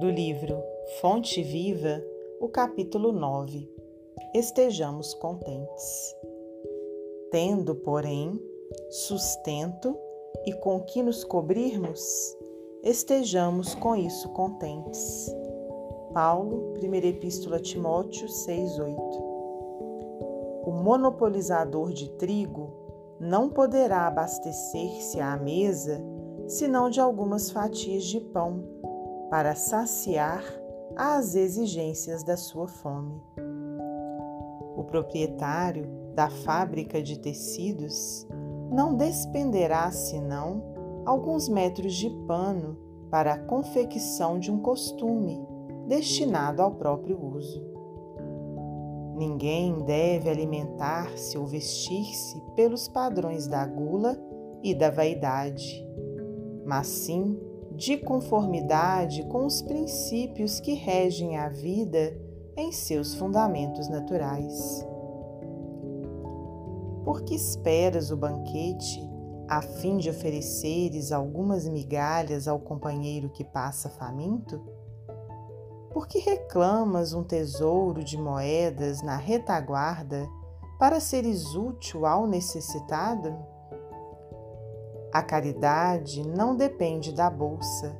do livro Fonte Viva, o capítulo 9. Estejamos contentes. Tendo, porém, sustento e com que nos cobrirmos, estejamos com isso contentes. Paulo, 1 Epístola a Timóteo 6:8. O monopolizador de trigo não poderá abastecer-se à mesa senão de algumas fatias de pão para saciar as exigências da sua fome. O proprietário da fábrica de tecidos não despenderá senão alguns metros de pano para a confecção de um costume destinado ao próprio uso. Ninguém deve alimentar-se ou vestir-se pelos padrões da gula e da vaidade, mas sim de conformidade com os princípios que regem a vida em seus fundamentos naturais. Por que esperas o banquete a fim de ofereceres algumas migalhas ao companheiro que passa faminto? Por que reclamas um tesouro de moedas na retaguarda para seres útil ao necessitado? A caridade não depende da bolsa,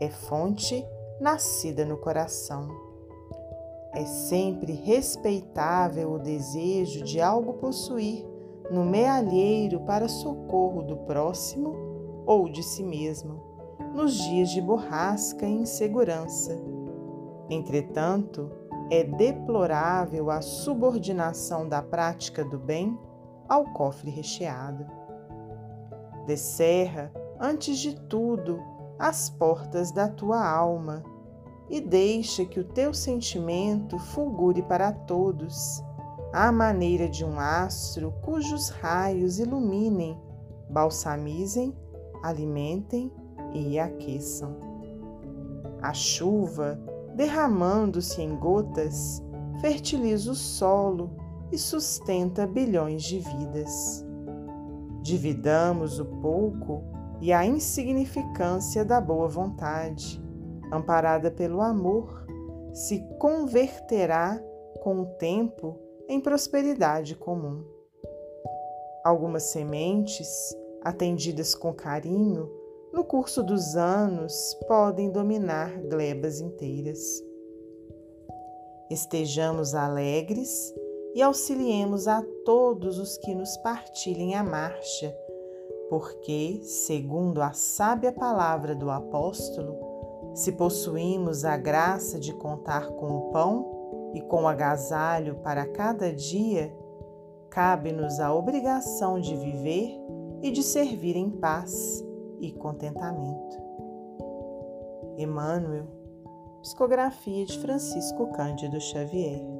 é fonte nascida no coração. É sempre respeitável o desejo de algo possuir no mealheiro para socorro do próximo ou de si mesmo, nos dias de borrasca e insegurança. Entretanto, é deplorável a subordinação da prática do bem ao cofre recheado. Descerra, antes de tudo, as portas da tua alma e deixa que o teu sentimento fulgure para todos, à maneira de um astro cujos raios iluminem, balsamizem, alimentem e aqueçam. A chuva, derramando-se em gotas, fertiliza o solo e sustenta bilhões de vidas dividamos o pouco e a insignificância da boa vontade, amparada pelo amor, se converterá com o tempo em prosperidade comum. Algumas sementes, atendidas com carinho, no curso dos anos podem dominar glebas inteiras. Estejamos alegres e auxiliemos a todos os que nos partilhem a marcha, porque, segundo a sábia palavra do apóstolo, se possuímos a graça de contar com o pão e com o agasalho para cada dia, cabe-nos a obrigação de viver e de servir em paz e contentamento. Emmanuel, psicografia de Francisco Cândido Xavier.